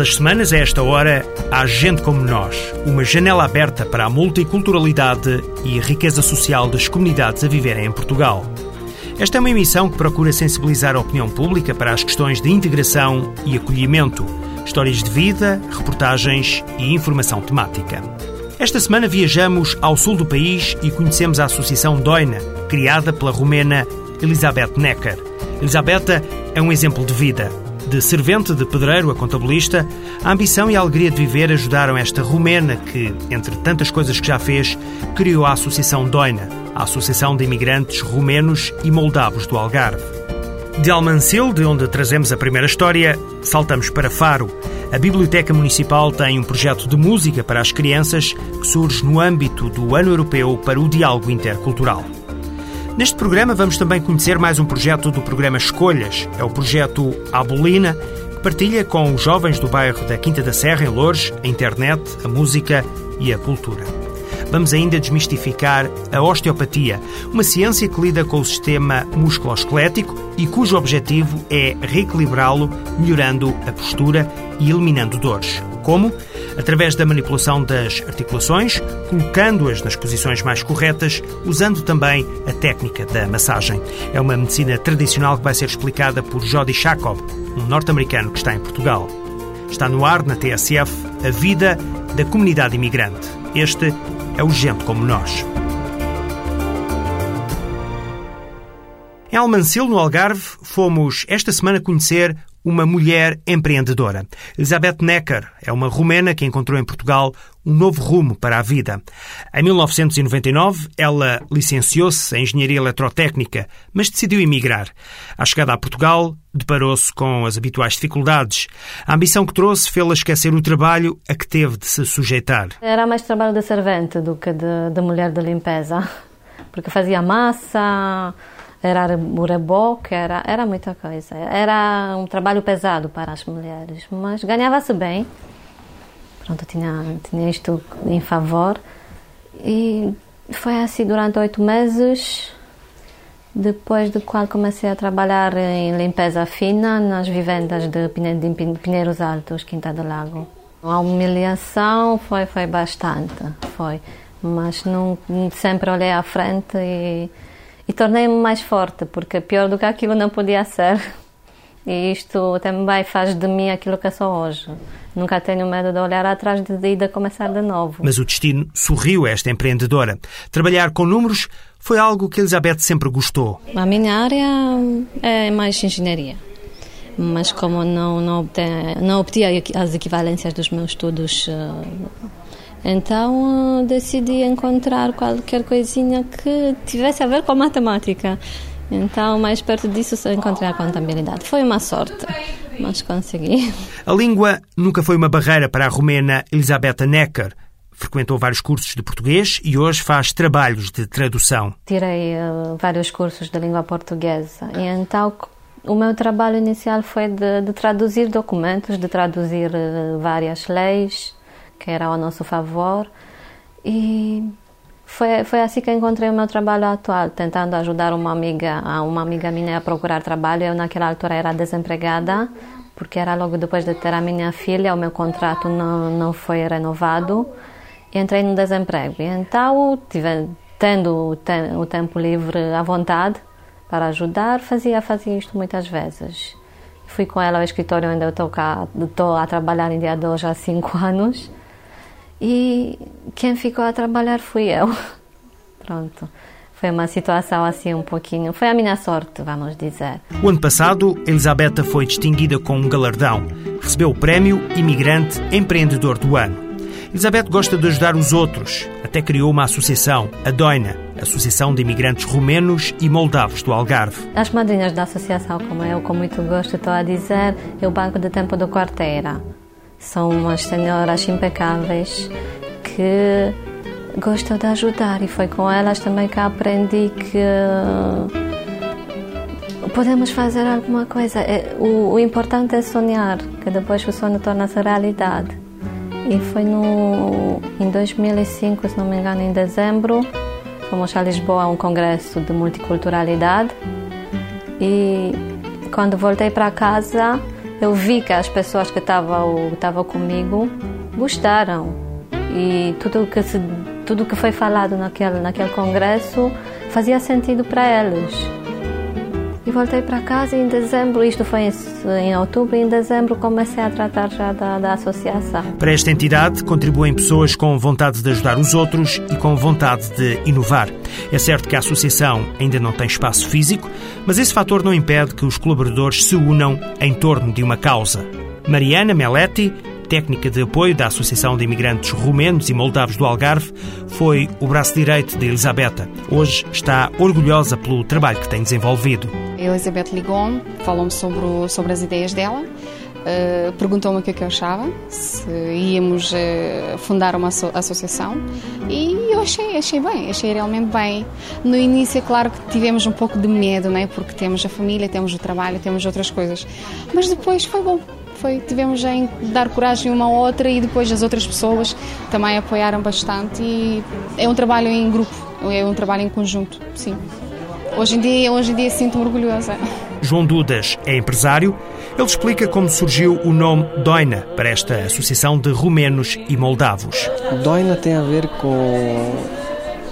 As semanas, a esta hora, há gente como nós. Uma janela aberta para a multiculturalidade e a riqueza social das comunidades a viverem em Portugal. Esta é uma emissão que procura sensibilizar a opinião pública para as questões de integração e acolhimento, histórias de vida, reportagens e informação temática. Esta semana viajamos ao sul do país e conhecemos a Associação Doina, criada pela romena Elizabeth Necker. Elizabeth é um exemplo de vida de servente de pedreiro a contabilista, a ambição e a alegria de viver ajudaram esta romena que, entre tantas coisas que já fez, criou a Associação Doina, a Associação de Imigrantes Romenos e Moldavos do Algarve. De Almancil, de onde trazemos a primeira história, saltamos para Faro. A Biblioteca Municipal tem um projeto de música para as crianças que surge no âmbito do Ano Europeu para o Diálogo Intercultural. Neste programa vamos também conhecer mais um projeto do programa Escolhas. É o projeto Abolina, que partilha com os jovens do bairro da Quinta da Serra, em Lourdes, a internet, a música e a cultura. Vamos ainda desmistificar a osteopatia, uma ciência que lida com o sistema musculoesquelético e cujo objetivo é reequilibrá-lo, melhorando a postura e eliminando dores. Como? Através da manipulação das articulações, colocando-as nas posições mais corretas, usando também a técnica da massagem. É uma medicina tradicional que vai ser explicada por Jody Shacob, um norte-americano que está em Portugal. Está no ar, na TSF, a vida da comunidade imigrante. Este é o Gente Como Nós. Em Almancil, no Algarve, fomos esta semana conhecer uma mulher empreendedora. Elizabeth Necker é uma romena que encontrou em Portugal um novo rumo para a vida. Em 1999, ela licenciou-se em Engenharia Eletrotécnica, mas decidiu emigrar. À chegada a Portugal, deparou-se com as habituais dificuldades. A ambição que trouxe fê-la esquecer o trabalho a que teve de se sujeitar. Era mais trabalho de servente do que de mulher de limpeza, porque fazia massa era o reboque, era, era muita coisa. Era um trabalho pesado para as mulheres, mas ganhava-se bem. Pronto, tinha, tinha isto em favor. E foi assim durante oito meses, depois do qual comecei a trabalhar em limpeza fina nas vivendas de Pinheiros Altos, Quinta do Lago. A humilhação foi, foi bastante, foi. Mas não, sempre olhei à frente e e tornei-me mais forte, porque pior do que aquilo não podia ser. E isto também faz de mim aquilo que eu sou hoje. Nunca tenho medo de olhar atrás de, e de começar de novo. Mas o destino sorriu a esta empreendedora. Trabalhar com números foi algo que Elizabeth sempre gostou. A minha área é mais engenharia. Mas como não, não, obtém, não obtinha as equivalências dos meus estudos eh, então decidi encontrar qualquer coisinha que tivesse a ver com a matemática. Então, mais perto disso, encontrei a contabilidade. Foi uma sorte, mas consegui. A língua nunca foi uma barreira para a romena Elisabetta Necker. Frequentou vários cursos de português e hoje faz trabalhos de tradução. Tirei uh, vários cursos de língua portuguesa e então o meu trabalho inicial foi de, de traduzir documentos, de traduzir uh, várias leis, que era ao nosso favor. E foi, foi assim que encontrei o meu trabalho atual, tentando ajudar uma amiga, uma amiga minha a procurar trabalho. Eu naquela altura era desempregada, porque era logo depois de ter a minha filha, o meu contrato não, não foi renovado. E entrei no desemprego. E então, tive, tendo o tempo livre à vontade para ajudar, fazia, fazia isto muitas vezes. Fui com ela ao escritório onde eu estou a trabalhar em dia de hoje há cinco anos e quem ficou a trabalhar fui eu. Pronto. Foi uma situação assim um pouquinho. Foi a minha sorte, vamos dizer. O ano passado, Elisabetta foi distinguida com um galardão. Recebeu o prémio Imigrante Empreendedor do Ano. Elizabeth gosta de ajudar os outros. Até criou uma associação, a DOINA, Associação de Imigrantes Romenos e Moldavos do Algarve. As madrinhas da associação, como eu com muito gosto estou a dizer, é o Banco de Tempo do Quarteira. São umas senhoras impecáveis que gosto de ajudar e foi com elas também que aprendi que podemos fazer alguma coisa. É, o, o importante é sonhar, que depois o sonho torna-se realidade. E foi no, em 2005, se não me engano, em dezembro, fomos a Lisboa a um congresso de multiculturalidade. E quando voltei para casa, eu vi que as pessoas que estavam comigo gostaram. E tudo que se, tudo que foi falado naquele naquele congresso fazia sentido para eles. E voltei para casa em dezembro, isto foi em, outubro, e em dezembro comecei a tratar já da, da associação. Para esta entidade contribuem pessoas com vontade de ajudar os outros e com vontade de inovar. É certo que a associação ainda não tem espaço físico, mas esse fator não impede que os colaboradores se unam em torno de uma causa. Mariana Meletti técnica de apoio da Associação de Imigrantes Romenos e Moldavos do Algarve, foi o braço direito de Elisabetta. Hoje está orgulhosa pelo trabalho que tem desenvolvido. Elisabeth ligou-me, falou-me sobre, sobre as ideias dela. Uh, perguntou-me o que, é que eu achava, se íamos uh, fundar uma associação e eu achei, achei bem, achei realmente bem. No início, é claro que tivemos um pouco de medo, né? porque temos a família, temos o trabalho, temos outras coisas, mas depois foi bom, foi, tivemos em dar coragem uma à outra e depois as outras pessoas também apoiaram bastante e é um trabalho em grupo, é um trabalho em conjunto, sim. Hoje em dia, hoje em dia sinto-me orgulhosa. João Dudas é empresário. Ele explica como surgiu o nome Doina para esta associação de rumenos e moldavos. Doina tem a ver com,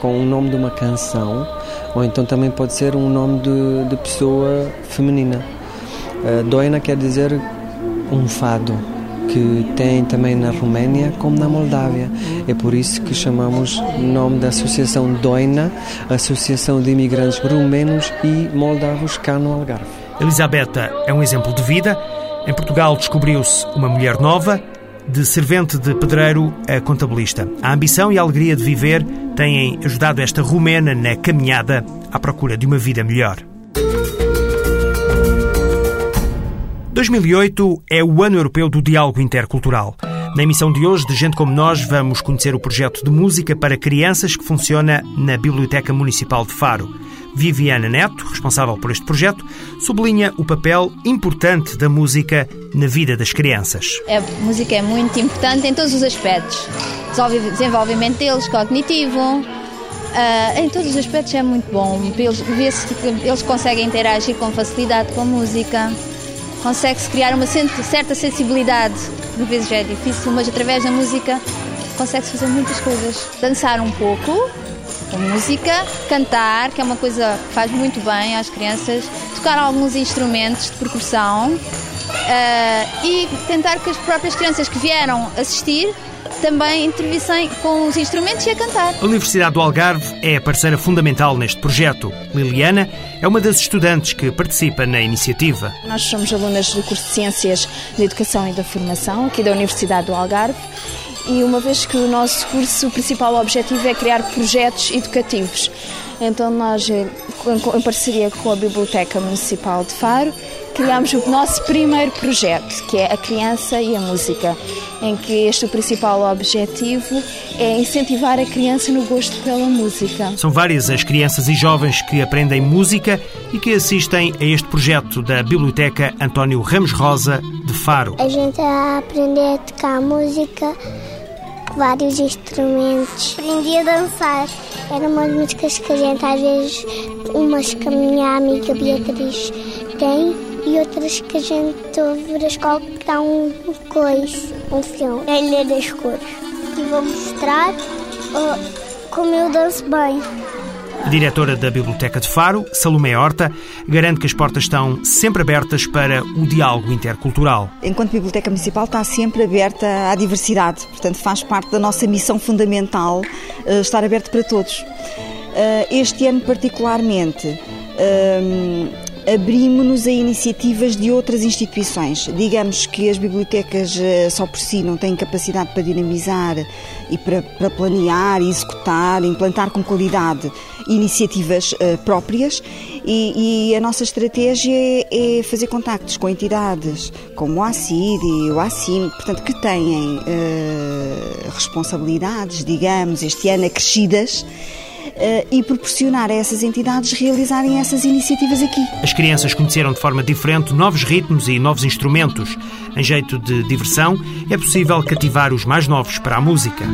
com o nome de uma canção, ou então também pode ser um nome de, de pessoa feminina. Uh, Doina quer dizer um fado que tem também na Roménia como na Moldávia. É por isso que chamamos o nome da Associação Doina, Associação de Imigrantes Rumenos e Moldavos cá no Algarve. Elisabetta é um exemplo de vida. Em Portugal descobriu-se uma mulher nova, de servente de pedreiro a contabilista. A ambição e a alegria de viver têm ajudado esta romena na caminhada à procura de uma vida melhor. 2008 é o Ano Europeu do Diálogo Intercultural. Na emissão de hoje, de Gente Como Nós, vamos conhecer o projeto de música para crianças que funciona na Biblioteca Municipal de Faro. Viviana Neto, responsável por este projeto, sublinha o papel importante da música na vida das crianças. A música é muito importante em todos os aspectos. Desenvolvimento deles, cognitivo, Uh, em todos os aspectos é muito bom. Eles, eles conseguem interagir com facilidade com a música consegue-se criar uma certa sensibilidade, por vezes já é difícil, mas através da música consegue-se fazer muitas coisas. Dançar um pouco com música, cantar, que é uma coisa que faz muito bem às crianças, tocar alguns instrumentos de percussão uh, e tentar que as próprias crianças que vieram assistir também intervissem com os instrumentos e a cantar. A Universidade do Algarve é a parceira fundamental neste projeto. Liliana é uma das estudantes que participa na iniciativa. Nós somos alunas do curso de Ciências da Educação e da Formação, aqui da Universidade do Algarve, e uma vez que o nosso curso, o principal objetivo é criar projetos educativos. Então nós, em parceria com a Biblioteca Municipal de Faro, criámos o nosso primeiro projeto, que é a criança e a música, em que este o principal objetivo é incentivar a criança no gosto pela música. São várias as crianças e jovens que aprendem música e que assistem a este projeto da Biblioteca António Ramos Rosa de Faro. A gente a aprender a tocar música, vários instrumentos. Aprendi a dançar. Eram umas músicas que a gente às vezes, umas que a minha amiga Beatriz tem e outras que a gente ouve na escola que dá um coisa, um filme, a Ilha das Cores. E vou mostrar uh, como eu danço bem. A diretora da Biblioteca de Faro, Salomé Horta, garante que as portas estão sempre abertas para o diálogo intercultural. Enquanto Biblioteca Municipal está sempre aberta à diversidade, portanto faz parte da nossa missão fundamental uh, estar aberto para todos. Uh, este ano particularmente, uh, abrimos-nos a iniciativas de outras instituições. Digamos que as bibliotecas eh, só por si não têm capacidade para dinamizar e para, para planear, executar, implantar com qualidade iniciativas uh, próprias e, e, a nossa estratégia é, é, fazer contactos com entidades como o ACID e o ACIM, portanto, que têm uh, responsabilidades, digamos, este ano acrescidas uh, e proporcionar a essas entidades realizarem essas iniciativas aqui. As crianças conheceram de forma diferente novos ritmos e novos instrumentos. Em jeito de diversão, é possível cativar os mais novos para a música.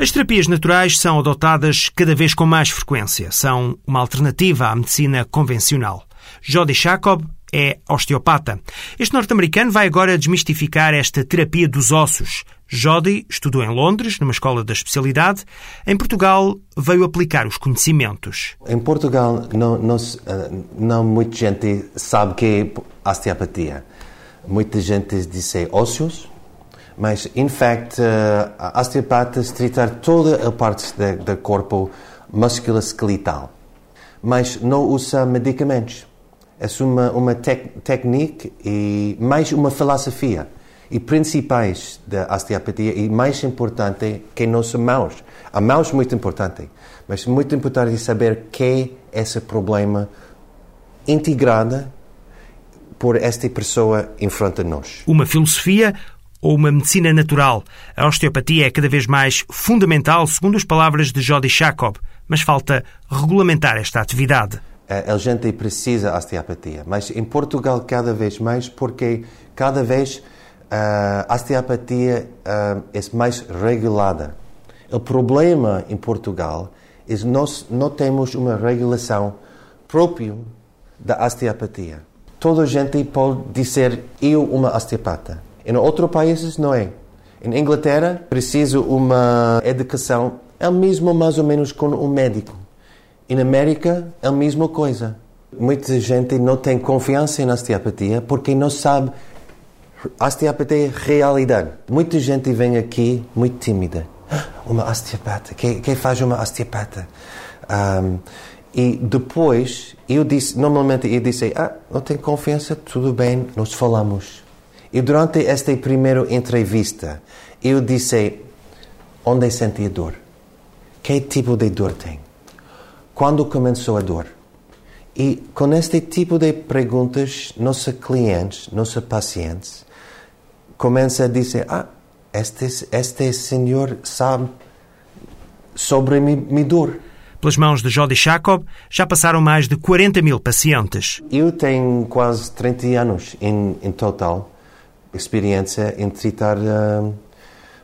As terapias naturais são adotadas cada vez com mais frequência. São uma alternativa à medicina convencional. Jody Jacob é osteopata. Este norte-americano vai agora desmistificar esta terapia dos ossos. Jody estudou em Londres, numa escola da especialidade. Em Portugal, veio aplicar os conhecimentos. Em Portugal, não, não, eh, não muita gente sabe que é osteopatia. Muita gente diz é ósseos, mas, in fact, uh, osteopatas tratar toda a parte do corpo musculoesqueletal, mas não usa medicamentos é uma, uma tec, técnica e mais uma filosofia. E principais da osteopatia e mais importante que não são mãos. A mãos muito importante, mas muito importante saber que é esse problema integrada por esta pessoa em frente a nós. Uma filosofia ou uma medicina natural. A osteopatia é cada vez mais fundamental, segundo as palavras de Jody Jacob, mas falta regulamentar esta atividade. Eh, a gente precisa de osteopatia, mas em Portugal cada vez mais, porque cada vez eh, a osteopatia uh, é mais regulada. O problema em Portugal é que nós não temos uma regulação própria da osteopatia. Toda a gente pode dizer eu uma osteopata. Em outros países não é. Em Inglaterra preciso uma educação é mesmo mais ou menos com um médico. E na América é a mesma coisa. Muita gente não tem confiança na osteopatia porque não sabe a osteopatia é realidade. Muita gente vem aqui muito tímida. Uma osteopata. Quem, quem faz uma osteopata? Um, e depois, eu disse, normalmente eu disse, ah, não tenho confiança, tudo bem, nós falamos. E durante esta primeira entrevista, eu disse, onde senti a dor? Que tipo de dor tem? Quando começou a dor. E com este tipo de perguntas, nossos clientes, nossos pacientes, começam a dizer: Ah, este, este senhor sabe sobre minha dor. Pelas mãos de Jody Jacob, já passaram mais de 40 mil pacientes. Eu tenho quase 30 anos em, em total, experiência em tratar uh,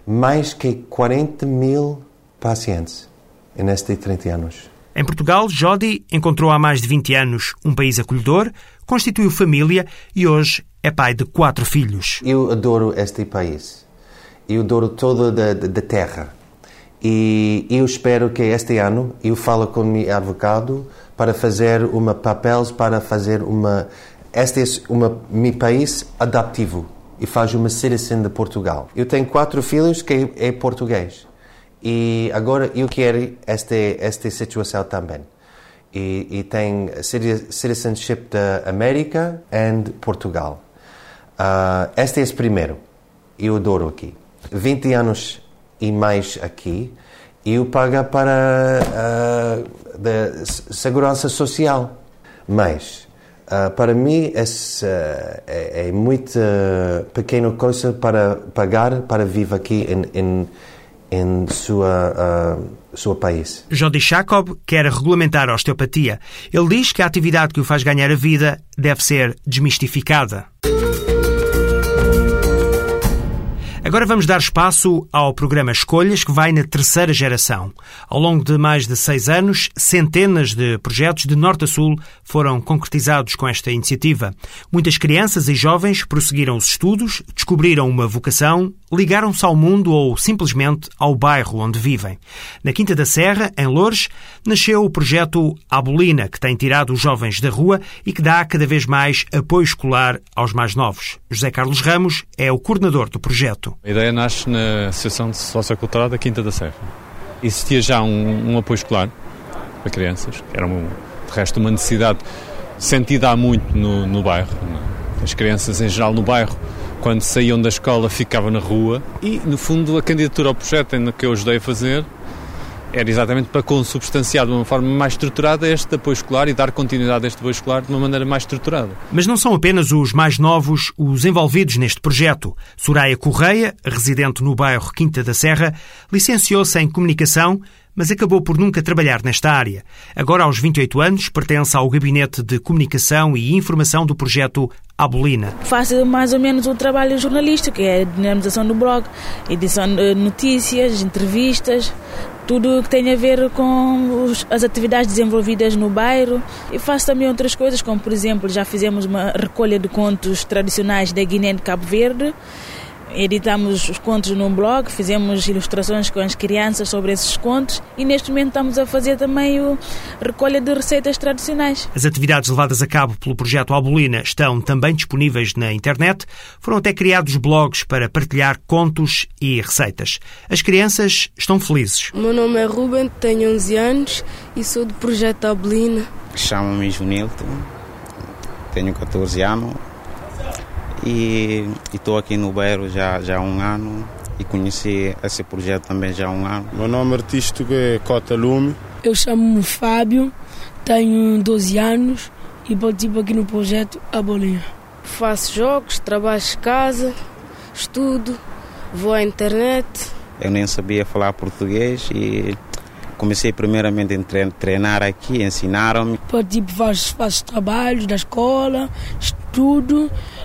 mais que 40 mil pacientes nestes 30 anos. Em Portugal, Jody encontrou há mais de 20 anos um país acolhedor, constituiu família e hoje é pai de quatro filhos. Eu adoro este país. Eu adoro toda a terra. E eu espero que este ano eu falo com o meu advogado para fazer uma papel para fazer uma este é uma meu país adaptivo e faz uma cidadã de Portugal. Eu tenho quatro filhos que é português. E agora eu quero esta, esta situação também. E, e tem citizenship da América e Portugal. Uh, este é o primeiro. Eu adoro aqui. 20 anos e mais aqui. Eu pago para uh, da segurança social. Mas, uh, para mim, esse, uh, é, é muito pequena coisa para pagar para viver aqui em, em em sua, uh, seu país. Jody Jacob quer regulamentar a osteopatia. Ele diz que a atividade que o faz ganhar a vida deve ser desmistificada. Agora vamos dar espaço ao programa Escolhas, que vai na terceira geração. Ao longo de mais de seis anos, centenas de projetos de norte a sul foram concretizados com esta iniciativa. Muitas crianças e jovens prosseguiram os estudos, descobriram uma vocação, ligaram-se ao mundo ou simplesmente ao bairro onde vivem. Na Quinta da Serra, em Loures, nasceu o projeto Abolina, que tem tirado os jovens da rua e que dá cada vez mais apoio escolar aos mais novos. José Carlos Ramos é o coordenador do projeto. A ideia nasce na Associação Sociocultural da Quinta da Serra. Existia já um, um apoio escolar para crianças, era um, de resto uma necessidade sentida há muito no, no bairro. As crianças em geral no bairro quando saíam da escola ficavam na rua e, no fundo, a candidatura ao projeto que eu ajudei a fazer era exatamente para consubstanciar de uma forma mais estruturada este apoio escolar e dar continuidade a este apoio escolar de uma maneira mais estruturada. Mas não são apenas os mais novos os envolvidos neste projeto. Soraya Correia, residente no bairro Quinta da Serra, licenciou-se em Comunicação mas acabou por nunca trabalhar nesta área. Agora, aos 28 anos, pertence ao Gabinete de Comunicação e Informação do projeto Abolina. Faço mais ou menos o trabalho jornalístico, que é a dinamização do blog, edição de notícias, entrevistas, tudo que tem a ver com as atividades desenvolvidas no bairro. E faço também outras coisas, como por exemplo, já fizemos uma recolha de contos tradicionais da Guiné de Cabo Verde editamos os contos num blog, fizemos ilustrações com as crianças sobre esses contos e neste momento estamos a fazer também o recolha de receitas tradicionais. As atividades levadas a cabo pelo projeto Albolina estão também disponíveis na internet. Foram até criados blogs para partilhar contos e receitas. As crianças estão felizes. O meu nome é Ruben, tenho 11 anos e sou do projeto Albolina. Chamo-me Junilton, tenho 14 anos e estou aqui no Beiro já, já há um ano e conheci esse projeto também já há um ano. Meu nome artístico é Cota Lume. Eu chamo-me Fábio, tenho 12 anos e participo aqui no projeto A Bolinha. Faço jogos, trabalho de casa, estudo, vou à internet. Eu nem sabia falar português e comecei primeiramente a treinar aqui, ensinaram-me. Participo de vários, vários trabalhos da escola, estudo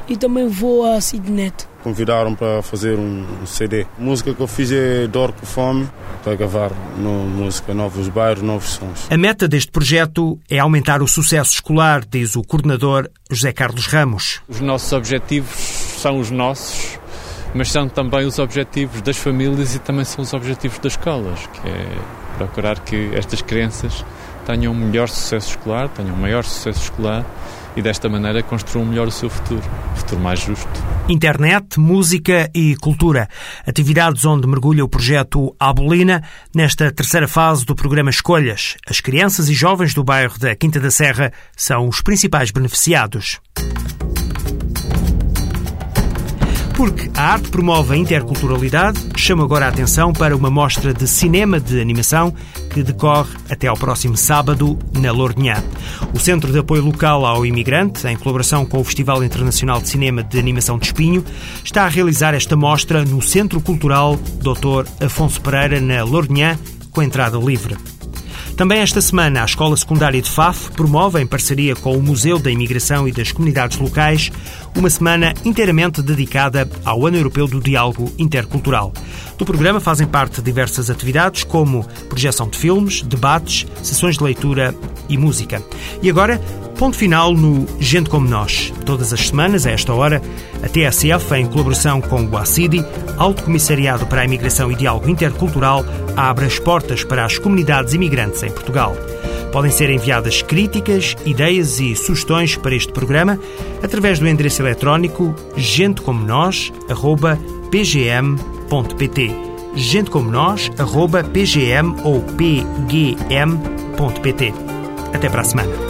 e também vou à Sidnet. Convidaram para fazer um CD. A música que eu fiz é Dor com Fome, para gravar no música Novos Bairros, Novos Sons. A meta deste projeto é aumentar o sucesso escolar, diz o coordenador José Carlos Ramos. Os nossos objetivos são os nossos, mas são também os objetivos das famílias e também são os objetivos das escolas, que é procurar que estas crianças tenham um melhor sucesso escolar, tenham um maior sucesso escolar e desta maneira construam melhor o seu futuro, um futuro mais justo. Internet, música e cultura. Atividades onde mergulha o projeto Abolina nesta terceira fase do programa Escolhas. As crianças e jovens do bairro da Quinta da Serra são os principais beneficiados. Porque a arte promove a interculturalidade, chamo agora a atenção para uma mostra de cinema de animação que decorre até ao próximo sábado na Lourdinhã. O Centro de Apoio Local ao Imigrante, em colaboração com o Festival Internacional de Cinema de Animação de Espinho, está a realizar esta mostra no Centro Cultural Dr. Afonso Pereira, na Lourdinhã, com entrada livre. Também esta semana, a Escola Secundária de Faf promove, em parceria com o Museu da Imigração e das Comunidades Locais, uma semana inteiramente dedicada ao Ano Europeu do Diálogo Intercultural. Do programa fazem parte diversas atividades, como projeção de filmes, debates, sessões de leitura e música. E agora, ponto final no Gente Como Nós. Todas as semanas, a esta hora, a TSF, em colaboração com o ACIDI, Alto Comissariado para a Imigração e Diálogo Intercultural, abre as portas para as comunidades imigrantes em Portugal. Podem ser enviadas críticas, ideias e sugestões para este programa através do endereço eletrónico gentecomonós.pgm.pt gentecomonós.pgm ou pgm.pt Até para a semana.